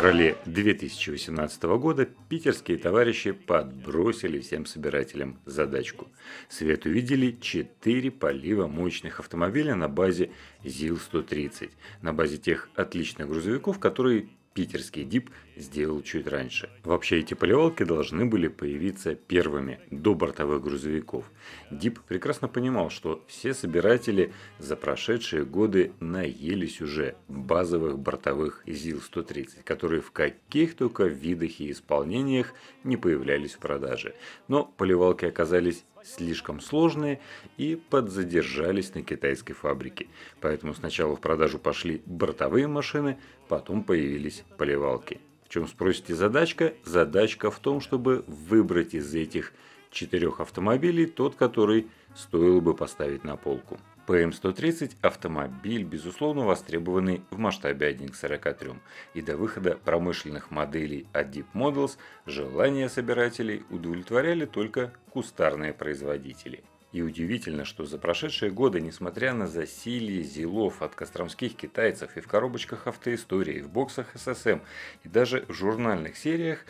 феврале 2018 года питерские товарищи подбросили всем собирателям задачку. Свет увидели 4 полива мощных автомобиля на базе ЗИЛ-130, на базе тех отличных грузовиков, которые питерский ДИП сделал чуть раньше. Вообще эти поливалки должны были появиться первыми, до бортовых грузовиков. ДИП прекрасно понимал, что все собиратели за прошедшие годы наелись уже базовых бортовых ЗИЛ-130, которые в каких только видах и исполнениях не появлялись в продаже. Но поливалки оказались слишком сложные и подзадержались на китайской фабрике. Поэтому сначала в продажу пошли бортовые машины, потом появились поливалки. Чем спросите задачка? Задачка в том, чтобы выбрать из этих четырех автомобилей тот, который стоило бы поставить на полку. ПМ-130 – автомобиль, безусловно востребованный в масштабе 1 к 43, и до выхода промышленных моделей от Deep Models желания собирателей удовлетворяли только кустарные производители. И удивительно, что за прошедшие годы, несмотря на засилье зилов от костромских китайцев и в коробочках автоистории, и в боксах ССМ, и даже в журнальных сериях,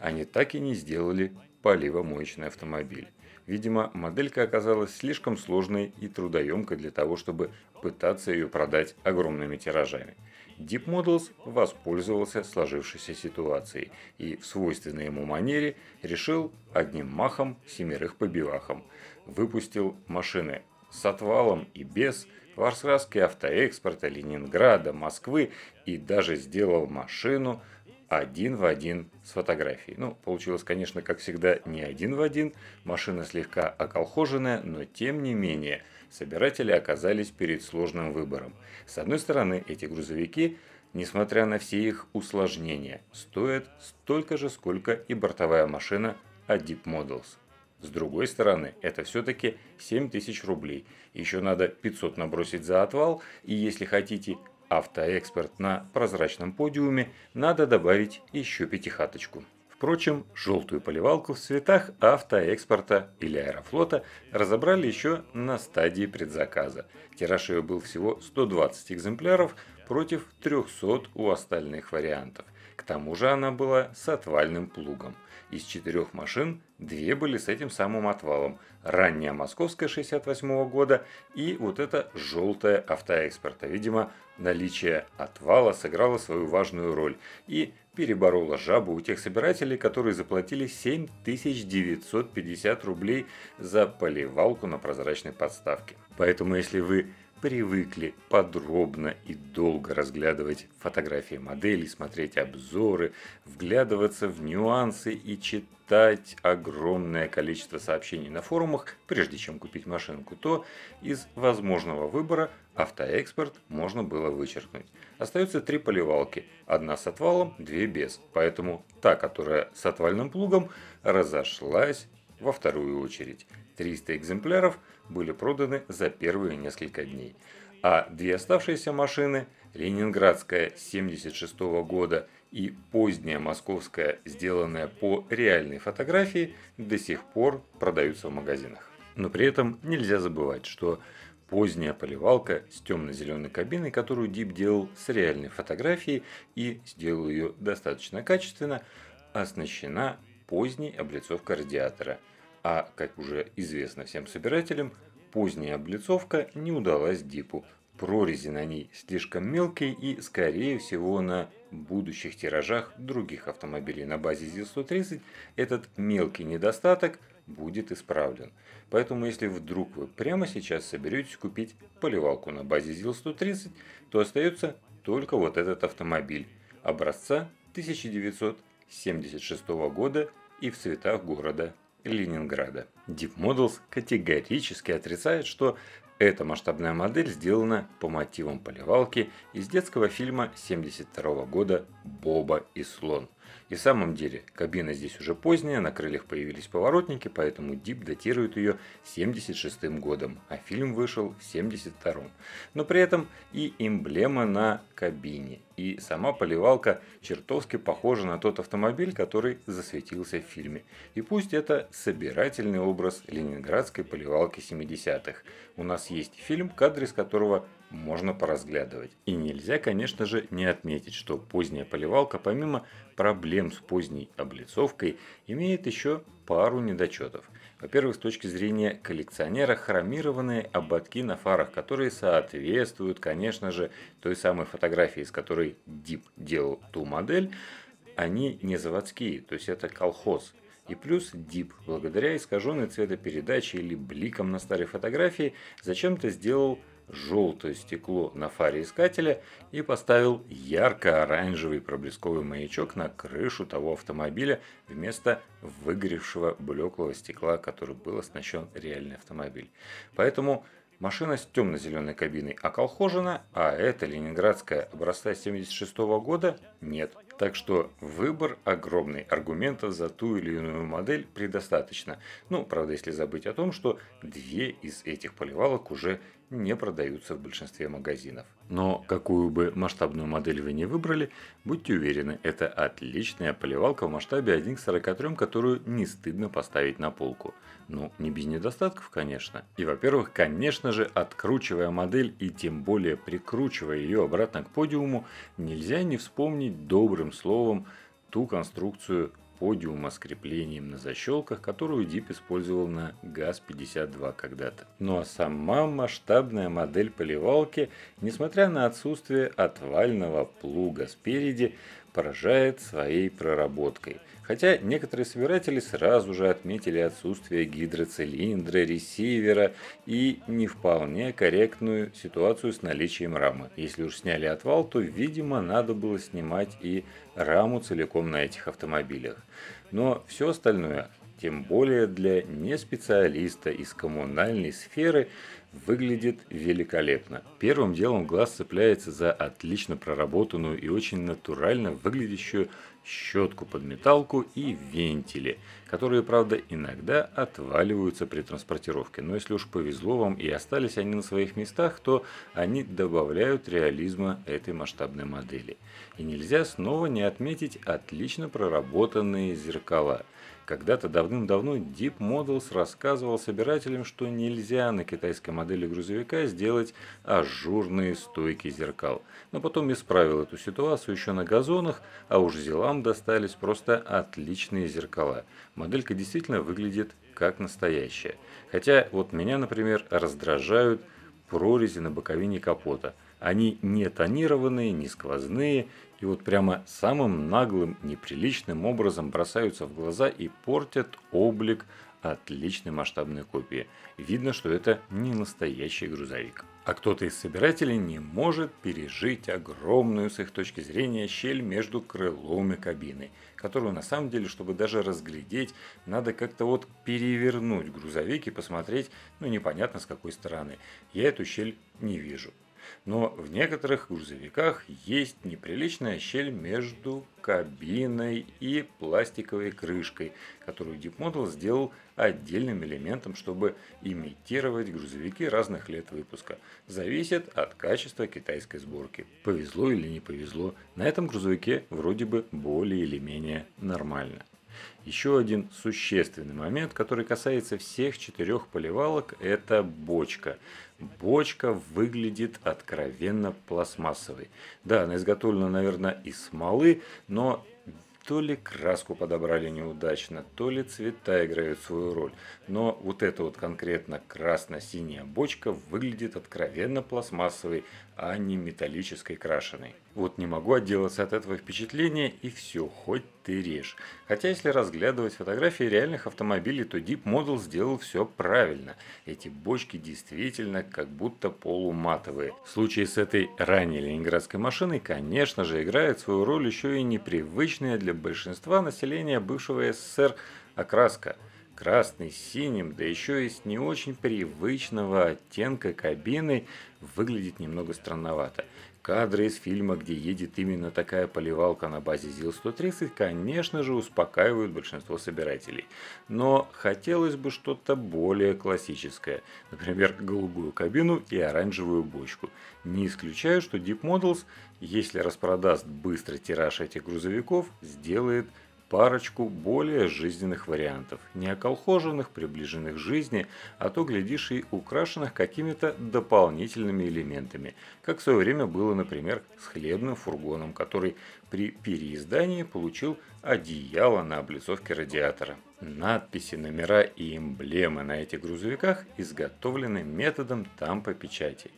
они так и не сделали поливомоечный автомобиль. Видимо, моделька оказалась слишком сложной и трудоемкой для того, чтобы пытаться ее продать огромными тиражами. Deep воспользовался сложившейся ситуацией и в свойственной ему манере решил одним махом семерых побивахом. Выпустил машины с отвалом и без, в раскраске автоэкспорта Ленинграда, Москвы и даже сделал машину – один в один с фотографией. Ну, получилось, конечно, как всегда, не один в один, машина слегка околхоженная, но тем не менее, собиратели оказались перед сложным выбором. С одной стороны, эти грузовики, несмотря на все их усложнения, стоят столько же, сколько и бортовая машина от Deep Models. С другой стороны, это все-таки 7000 рублей. Еще надо 500 набросить за отвал, и если хотите автоэкспорт на прозрачном подиуме, надо добавить еще пятихаточку. Впрочем, желтую поливалку в цветах автоэкспорта или аэрофлота разобрали еще на стадии предзаказа. Тираж ее был всего 120 экземпляров против 300 у остальных вариантов. К тому же она была с отвальным плугом. Из четырех машин две были с этим самым отвалом. Ранняя московская 68 года и вот эта желтая автоэкспорта. Видимо, наличие отвала сыграло свою важную роль и переборола жабу у тех собирателей, которые заплатили 7950 рублей за поливалку на прозрачной подставке. Поэтому если вы привыкли подробно и долго разглядывать фотографии моделей, смотреть обзоры, вглядываться в нюансы и читать огромное количество сообщений на форумах, прежде чем купить машинку, то из возможного выбора автоэкспорт можно было вычеркнуть. Остаются три поливалки, одна с отвалом, две без, поэтому та, которая с отвальным плугом, разошлась во вторую очередь. 300 экземпляров были проданы за первые несколько дней. А две оставшиеся машины, ленинградская 76 года и поздняя московская, сделанная по реальной фотографии, до сих пор продаются в магазинах. Но при этом нельзя забывать, что поздняя поливалка с темно-зеленой кабиной, которую Дип делал с реальной фотографией и сделал ее достаточно качественно, оснащена поздней облицовкой радиатора – а, как уже известно всем собирателям, поздняя облицовка не удалась Дипу. Прорези на ней слишком мелкие и, скорее всего, на будущих тиражах других автомобилей на базе ЗИЛ-130 этот мелкий недостаток будет исправлен. Поэтому, если вдруг вы прямо сейчас соберетесь купить поливалку на базе ЗИЛ-130, то остается только вот этот автомобиль образца 1976 года и в цветах города Ленинграда. Deep Models категорически отрицает, что эта масштабная модель сделана по мотивам поливалки из детского фильма 1972 года «Боба и слон». И в самом деле, кабина здесь уже поздняя, на крыльях появились поворотники, поэтому Дип датирует ее 76 годом, а фильм вышел в 72 -м. Но при этом и эмблема на кабине, и сама поливалка чертовски похожа на тот автомобиль, который засветился в фильме. И пусть это собирательный образ ленинградской поливалки 70-х. У нас есть фильм, кадры из которого можно поразглядывать. И нельзя, конечно же, не отметить, что поздняя поливалка, помимо проблем с поздней облицовкой, имеет еще пару недочетов. Во-первых, с точки зрения коллекционера, хромированные ободки на фарах, которые соответствуют, конечно же, той самой фотографии, с которой Дип делал ту модель, они не заводские, то есть это колхоз. И плюс Дип, благодаря искаженной цветопередаче или бликам на старой фотографии, зачем-то сделал желтое стекло на фаре искателя и поставил ярко-оранжевый проблесковый маячок на крышу того автомобиля вместо выгоревшего блеклого стекла, который был оснащен реальный автомобиль. Поэтому Машина с темно-зеленой кабиной околхожена, а это ленинградская образца 76 года нет. Так что выбор огромный, аргументов за ту или иную модель предостаточно. Ну, правда, если забыть о том, что две из этих поливалок уже не продаются в большинстве магазинов. Но какую бы масштабную модель вы не выбрали, будьте уверены, это отличная поливалка в масштабе 1 к 43, которую не стыдно поставить на полку. Ну, не без недостатков, конечно. И, во-первых, конечно же, откручивая модель и тем более прикручивая ее обратно к подиуму, нельзя не вспомнить добрым словом ту конструкцию подиума с креплением на защелках, которую Дип использовал на ГАЗ-52 когда-то. Ну а сама масштабная модель поливалки, несмотря на отсутствие отвального плуга спереди, поражает своей проработкой. Хотя некоторые собиратели сразу же отметили отсутствие гидроцилиндра, ресивера и не вполне корректную ситуацию с наличием рамы. Если уж сняли отвал, то, видимо, надо было снимать и раму целиком на этих автомобилях. Но все остальное, тем более для неспециалиста из коммунальной сферы, выглядит великолепно. Первым делом глаз цепляется за отлично проработанную и очень натурально выглядящую щетку под металку и вентили, которые, правда, иногда отваливаются при транспортировке. Но если уж повезло вам и остались они на своих местах, то они добавляют реализма этой масштабной модели. И нельзя снова не отметить отлично проработанные зеркала – когда-то давным-давно Deep Models рассказывал собирателям, что нельзя на китайской модели грузовика сделать ажурные стойки зеркал. Но потом исправил эту ситуацию еще на газонах, а уж зелам достались просто отличные зеркала. Моделька действительно выглядит как настоящая. Хотя вот меня, например, раздражают прорези на боковине капота. Они не тонированные, не сквозные и вот прямо самым наглым, неприличным образом бросаются в глаза и портят облик отличной масштабной копии. Видно, что это не настоящий грузовик. А кто-то из собирателей не может пережить огромную с их точки зрения щель между крылом и кабиной, которую на самом деле, чтобы даже разглядеть, надо как-то вот перевернуть грузовик и посмотреть, ну непонятно с какой стороны. Я эту щель не вижу. Но в некоторых грузовиках есть неприличная щель между кабиной и пластиковой крышкой, которую Model сделал отдельным элементом, чтобы имитировать грузовики разных лет выпуска. Зависит от качества китайской сборки. Повезло или не повезло, на этом грузовике вроде бы более или менее нормально. Еще один существенный момент, который касается всех четырех поливалок, это бочка. Бочка выглядит откровенно пластмассовой. Да, она изготовлена, наверное, из смолы, но то ли краску подобрали неудачно, то ли цвета играют свою роль. Но вот эта вот конкретно красно-синяя бочка выглядит откровенно пластмассовой, а не металлической крашеной. Вот не могу отделаться от этого впечатления и все, хоть ты режь. Хотя если разглядывать фотографии реальных автомобилей, то Deep Model сделал все правильно. Эти бочки действительно как будто полуматовые. В случае с этой ранней ленинградской машиной, конечно же, играет свою роль еще и непривычная для большинства населения бывшего СССР окраска – красный синим, да еще и с не очень привычного оттенка кабины, выглядит немного странновато. Кадры из фильма, где едет именно такая поливалка на базе ЗИЛ-130, конечно же, успокаивают большинство собирателей. Но хотелось бы что-то более классическое. Например, голубую кабину и оранжевую бочку. Не исключаю, что Deep Models, если распродаст быстрый тираж этих грузовиков, сделает парочку более жизненных вариантов, не околхоженных, приближенных к жизни, а то, глядишь, и украшенных какими-то дополнительными элементами, как в свое время было, например, с хлебным фургоном, который при переиздании получил одеяло на облицовке радиатора. Надписи, номера и эмблемы на этих грузовиках изготовлены методом тампа-печати.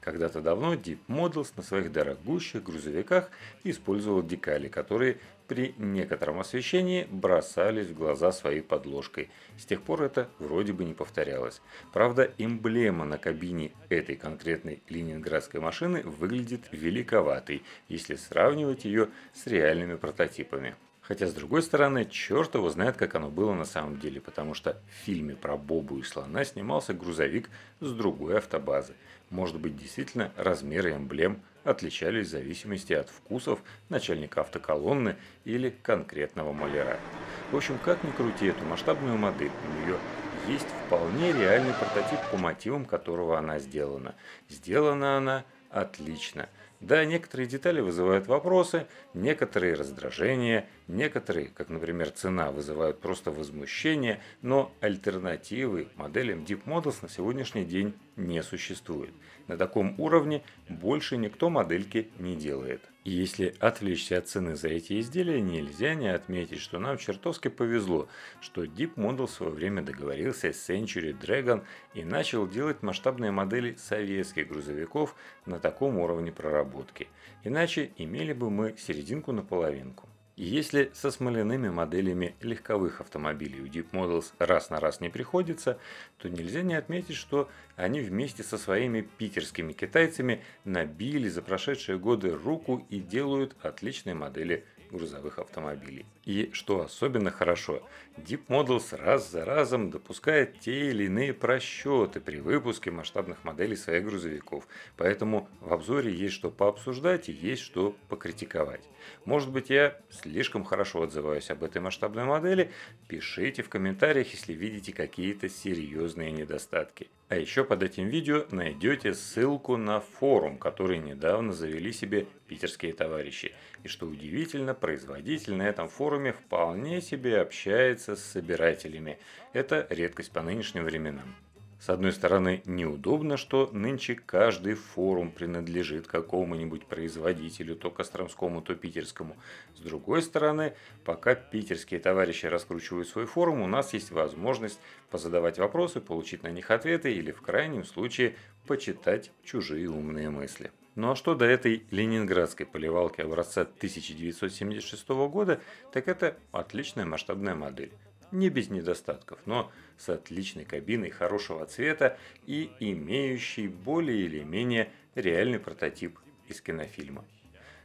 Когда-то давно Deep Models на своих дорогущих грузовиках использовал декали, которые при некотором освещении бросались в глаза своей подложкой. С тех пор это вроде бы не повторялось. Правда, эмблема на кабине этой конкретной ленинградской машины выглядит великоватой, если сравнивать ее с реальными прототипами. Хотя, с другой стороны, черт его знает, как оно было на самом деле, потому что в фильме про Бобу и слона снимался грузовик с другой автобазы. Может быть, действительно, размеры эмблем отличались в зависимости от вкусов начальника автоколонны или конкретного маляра. В общем, как ни крути эту масштабную модель, у нее есть вполне реальный прототип, по мотивам которого она сделана. Сделана она отлично – да, некоторые детали вызывают вопросы, некоторые раздражения, некоторые, как, например, цена, вызывают просто возмущение, но альтернативы моделям Deep Models на сегодняшний день не существует. На таком уровне больше никто модельки не делает. И если отвлечься от цены за эти изделия, нельзя не отметить, что нам чертовски повезло, что Deep Model в свое время договорился с Century Dragon и начал делать масштабные модели советских грузовиков на таком уровне проработки. Иначе имели бы мы серединку на половинку. Если со смоляными моделями легковых автомобилей у Deep Models раз на раз не приходится, то нельзя не отметить, что они вместе со своими питерскими китайцами набили за прошедшие годы руку и делают отличные модели грузовых автомобилей. И что особенно хорошо, Deep Models раз за разом допускает те или иные просчеты при выпуске масштабных моделей своих грузовиков. Поэтому в обзоре есть что пообсуждать и есть что покритиковать. Может быть я слишком хорошо отзываюсь об этой масштабной модели? Пишите в комментариях, если видите какие-то серьезные недостатки. А еще под этим видео найдете ссылку на форум, который недавно завели себе питерские товарищи. И что удивительно, производитель на этом форуме вполне себе общается с собирателями. Это редкость по нынешним временам. С одной стороны, неудобно, что нынче каждый форум принадлежит какому-нибудь производителю, то Костромскому, то Питерскому. С другой стороны, пока питерские товарищи раскручивают свой форум, у нас есть возможность позадавать вопросы, получить на них ответы или в крайнем случае почитать чужие умные мысли. Ну а что до этой ленинградской поливалки образца 1976 года, так это отличная масштабная модель не без недостатков, но с отличной кабиной хорошего цвета и имеющий более или менее реальный прототип из кинофильма.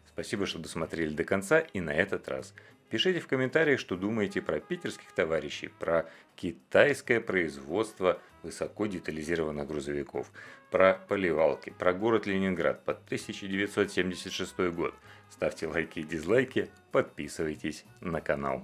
Спасибо, что досмотрели до конца и на этот раз. Пишите в комментариях, что думаете про питерских товарищей, про китайское производство высоко детализированных грузовиков, про поливалки, про город Ленинград под 1976 год. Ставьте лайки и дизлайки, подписывайтесь на канал.